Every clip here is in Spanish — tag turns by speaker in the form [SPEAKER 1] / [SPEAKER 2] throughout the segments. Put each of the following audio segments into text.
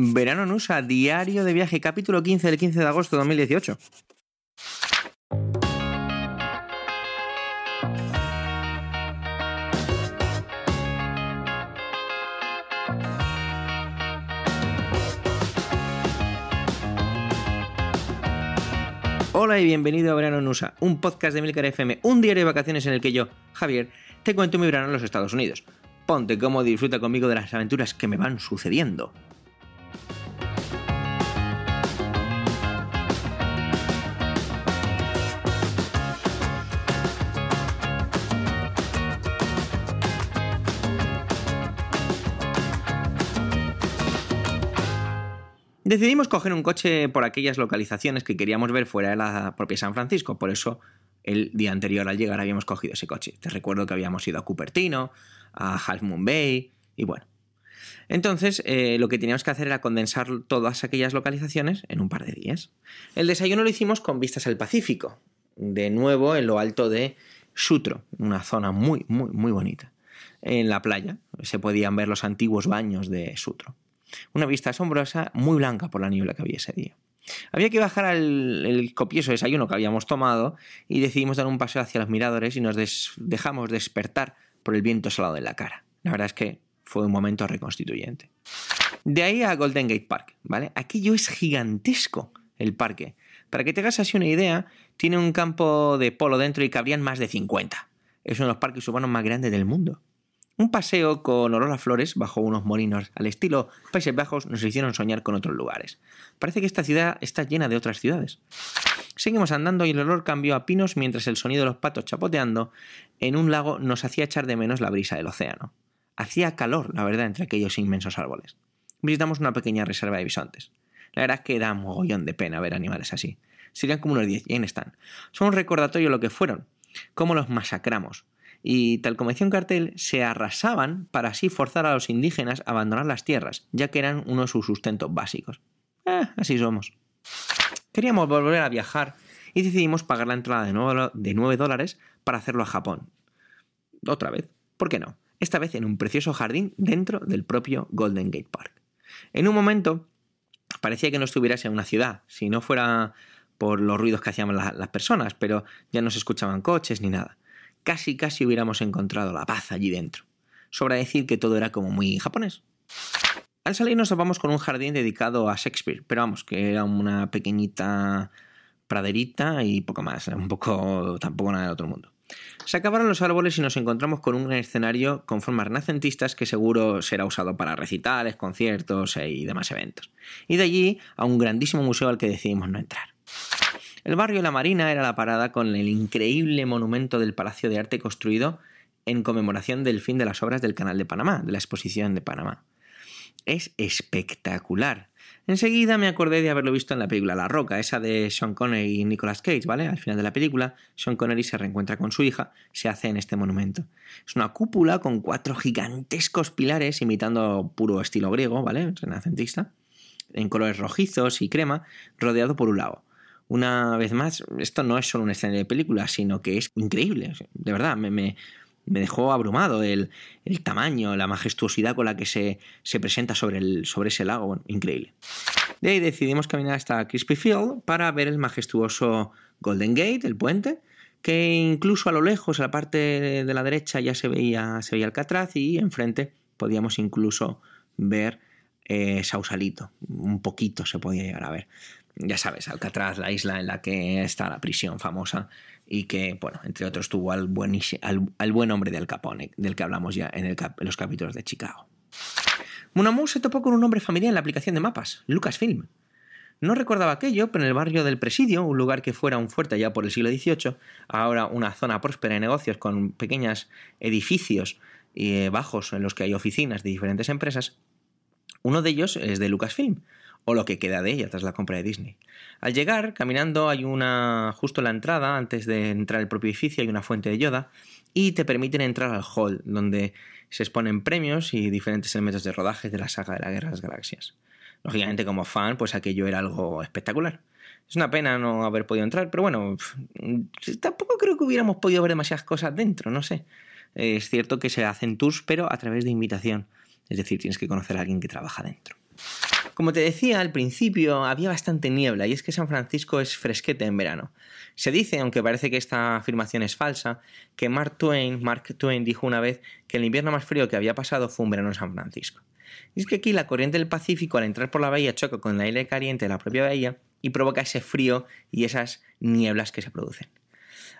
[SPEAKER 1] Verano en USA, diario de viaje, capítulo 15 del 15 de agosto de 2018. Hola y bienvenido a Verano en USA, un podcast de Milcar FM, un diario de vacaciones en el que yo, Javier, te cuento mi verano en los Estados Unidos. Ponte cómodo y disfruta conmigo de las aventuras que me van sucediendo. Decidimos coger un coche por aquellas localizaciones que queríamos ver fuera de la propia San Francisco, por eso el día anterior al llegar habíamos cogido ese coche. Te recuerdo que habíamos ido a Cupertino, a Half Moon Bay y bueno. Entonces, eh, lo que teníamos que hacer era condensar todas aquellas localizaciones en un par de días. El desayuno lo hicimos con vistas al Pacífico, de nuevo en lo alto de Sutro, una zona muy, muy, muy bonita. En la playa se podían ver los antiguos baños de Sutro. Una vista asombrosa, muy blanca por la niebla que había ese día. Había que bajar al copioso desayuno que habíamos tomado y decidimos dar un paseo hacia los miradores y nos dejamos despertar por el viento salado en la cara. La verdad es que fue un momento reconstituyente. De ahí a Golden Gate Park, ¿vale? Aquello es gigantesco, el parque. Para que te hagas así una idea, tiene un campo de polo dentro y cabrían más de 50. Es uno de los parques urbanos más grandes del mundo. Un paseo con olor a flores bajo unos molinos al estilo Países Bajos nos hicieron soñar con otros lugares. Parece que esta ciudad está llena de otras ciudades. Seguimos andando y el olor cambió a pinos mientras el sonido de los patos chapoteando en un lago nos hacía echar de menos la brisa del océano. Hacía calor, la verdad, entre aquellos inmensos árboles. Visitamos una pequeña reserva de bisontes. La verdad es que da mogollón de pena ver animales así. Serían como unos 10 y ahí están. Son un recordatorio de lo que fueron, cómo los masacramos, y, tal como decía un cartel, se arrasaban para así forzar a los indígenas a abandonar las tierras, ya que eran uno de sus sustentos básicos. Eh, así somos. Queríamos volver a viajar y decidimos pagar la entrada de 9, de 9 dólares para hacerlo a Japón. Otra vez, ¿por qué no? Esta vez en un precioso jardín dentro del propio Golden Gate Park. En un momento parecía que no estuvieras en una ciudad, si no fuera por los ruidos que hacían las personas, pero ya no se escuchaban coches ni nada casi casi hubiéramos encontrado la paz allí dentro. Sobra decir que todo era como muy japonés. Al salir nos topamos con un jardín dedicado a Shakespeare, pero vamos, que era una pequeñita praderita y poco más, un poco tampoco nada del otro mundo. Se acabaron los árboles y nos encontramos con un escenario con formas renacentistas que seguro será usado para recitales, conciertos y demás eventos. Y de allí a un grandísimo museo al que decidimos no entrar. El barrio La Marina era la parada con el increíble monumento del Palacio de Arte construido en conmemoración del fin de las obras del Canal de Panamá, de la exposición de Panamá. Es espectacular. Enseguida me acordé de haberlo visto en la película La Roca, esa de Sean Connery y Nicolas Cage, ¿vale? Al final de la película, Sean Connery se reencuentra con su hija, se hace en este monumento. Es una cúpula con cuatro gigantescos pilares imitando puro estilo griego, ¿vale? Renacentista, en colores rojizos y crema, rodeado por un lago una vez más, esto no es solo un escenario de película, sino que es increíble. De verdad, me, me, dejó abrumado el, tamaño, la majestuosidad con la que se, presenta sobre, el, sobre ese lago. increíble. De ahí decidimos caminar hasta Crispy Field para ver el majestuoso Golden Gate, el puente, que incluso a lo lejos, a la parte de la derecha, ya se veía, se veía Alcatraz y enfrente podíamos incluso ver eh, Sausalito. Un poquito se podía llegar a ver ya sabes, Alcatraz, la isla en la que está la prisión famosa y que, bueno, entre otros tuvo al buen, al, buen hombre del Capone, del que hablamos ya en, los capítulos de Chicago. Munamu se topó con un nombre familiar en la aplicación de mapas, Lucasfilm. No recordaba aquello, pero en el barrio del Presidio, un lugar que fuera un fuerte ya por el siglo XVIII, ahora una zona próspera de negocios con pequeños edificios eh, bajos en los que hay oficinas de diferentes empresas, uno de ellos es de Lucasfilm, o lo que queda de ella tras la compra de Disney. Al llegar, caminando, hay una. justo en la entrada, antes de entrar al propio edificio, hay una fuente de Yoda y te permiten entrar al hall, donde se exponen premios y diferentes elementos de rodaje de la saga de la Guerra de las Galaxias. Lógicamente, como fan, pues aquello era algo espectacular. Es una pena no haber podido entrar, pero bueno, tampoco creo que hubiéramos podido ver demasiadas cosas dentro, no sé. Es cierto que se hacen tours, pero a través de invitación. Es decir, tienes que conocer a alguien que trabaja dentro. Como te decía al principio, había bastante niebla y es que San Francisco es fresquete en verano. Se dice, aunque parece que esta afirmación es falsa, que Mark Twain, Mark Twain dijo una vez que el invierno más frío que había pasado fue un verano en San Francisco. Y es que aquí la corriente del Pacífico al entrar por la bahía choca con el aire caliente de la propia bahía y provoca ese frío y esas nieblas que se producen.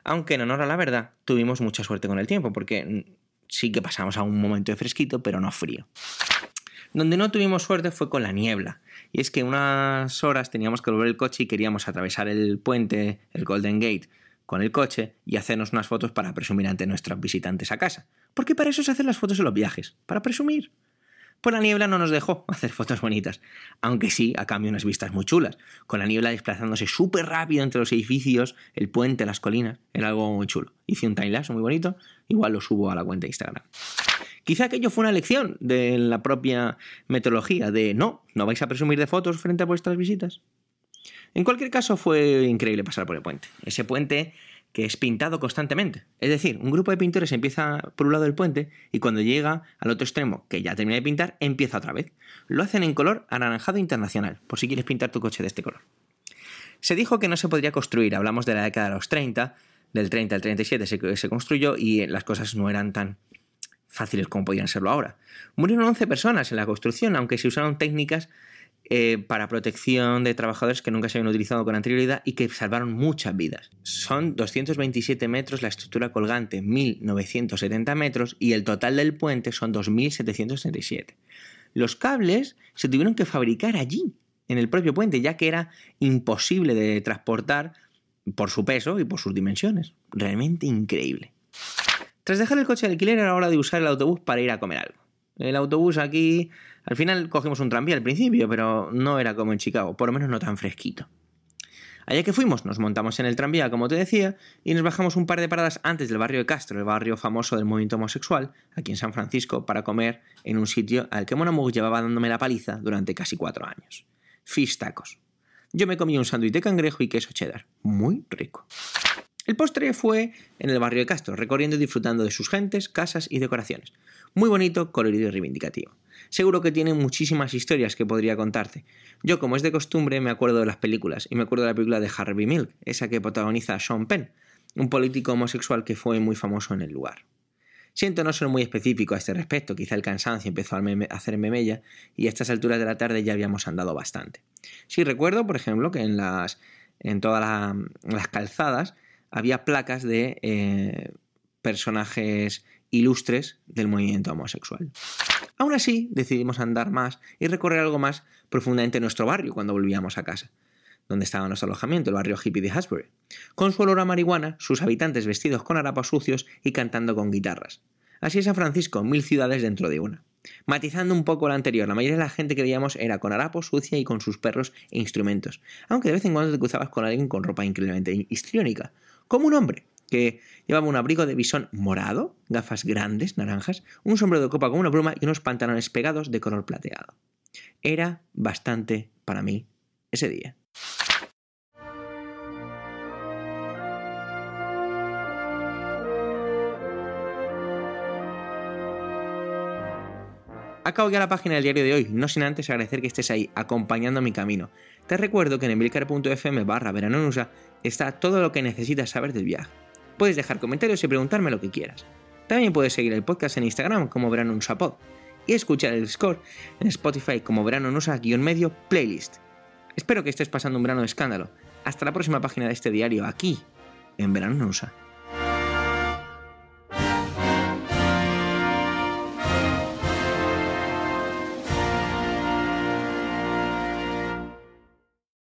[SPEAKER 1] Aunque en honor a la verdad, tuvimos mucha suerte con el tiempo, porque sí que pasamos a un momento de fresquito, pero no frío. Donde no tuvimos suerte fue con la niebla. Y es que unas horas teníamos que volver el coche y queríamos atravesar el puente, el Golden Gate, con el coche y hacernos unas fotos para presumir ante nuestros visitantes a casa. Porque para eso se hacen las fotos en los viajes, para presumir. Pues la niebla no nos dejó hacer fotos bonitas, aunque sí, a cambio unas vistas muy chulas, con la niebla desplazándose súper rápido entre los edificios, el puente, las colinas, era algo muy chulo. Hice un timelapse muy bonito, igual lo subo a la cuenta de Instagram. Quizá aquello fue una lección de la propia metodología de no, no vais a presumir de fotos frente a vuestras visitas. En cualquier caso, fue increíble pasar por el puente. Ese puente que es pintado constantemente. Es decir, un grupo de pintores empieza por un lado del puente y cuando llega al otro extremo, que ya termina de pintar, empieza otra vez. Lo hacen en color anaranjado internacional, por si quieres pintar tu coche de este color. Se dijo que no se podría construir, hablamos de la década de los 30, del 30 al 37 se, construyó y las cosas no eran tan fáciles como podían serlo ahora. Murieron 11 personas en la construcción, aunque se usaron técnicas eh, para protección de trabajadores que nunca se habían utilizado con anterioridad y que salvaron muchas vidas. Son 227 metros la estructura colgante, 1970 metros y el total del puente son 2737. Los cables se tuvieron que fabricar allí, en el propio puente, ya que era imposible de transportar por su peso y por sus dimensiones. Realmente increíble. Tras dejar el coche de alquiler era hora de usar el autobús para ir a comer algo. El autobús aquí, al final cogimos un tranvía al principio, pero no era como en Chicago, por lo menos no tan fresquito. Allá que fuimos, nos montamos en el tranvía, como te decía, y nos bajamos un par de paradas antes del barrio de Castro, el barrio famoso del movimiento homosexual, aquí en San Francisco, para comer en un sitio al que Monamug llevaba dándome la paliza durante casi cuatro años. Fish tacos. Yo me comí un sándwich de cangrejo y queso cheddar. Muy rico. El postre fue en el barrio de Castro, recorriendo y disfrutando de sus gentes, casas y decoraciones. Muy bonito, colorido y reivindicativo. Seguro que tiene muchísimas historias que podría contarte. Yo, como es de costumbre, me acuerdo de las películas, y me acuerdo de la película de Harvey Milk, esa que protagoniza Sean Penn, un político homosexual que fue muy famoso en el lugar. Siento no ser muy específico a este respecto, quizá el cansancio empezó a hacerme mella y a estas alturas de la tarde ya habíamos andado bastante. Sí recuerdo, por ejemplo, que en, todas las calzadas había placas de eh, personajes ilustres del movimiento homosexual. Aún así, decidimos andar más y recorrer algo más profundamente nuestro barrio cuando volvíamos a casa, donde estaba nuestro alojamiento, el barrio hippie de Hasbury, con su olor a marihuana, sus habitantes vestidos con harapos sucios y cantando con guitarras. Así es San Francisco, mil ciudades dentro de una. Matizando un poco la anterior, la mayoría de la gente que veíamos era con harapos sucia y con sus perros e instrumentos, aunque de vez en cuando te cruzabas con alguien con ropa increíblemente histriónica, como un hombre que llevaba un abrigo de bisón morado, gafas grandes, naranjas, un sombrero de copa con una pluma y unos pantalones pegados de color plateado. Era bastante para mí ese día. Acabo ya la página del diario de hoy, no sin antes agradecer que estés ahí, acompañando mi camino. Te recuerdo que en emilcar.fm barra veranonusa está todo lo que necesitas saber del viaje. Puedes dejar comentarios y preguntarme lo que quieras. También puedes seguir el podcast en Instagram como Verano Pod y escuchar el score en Spotify como Verano Nusa-medio playlist. Espero que estés pasando un verano de escándalo. Hasta la próxima página de este diario aquí en Verano Nusa.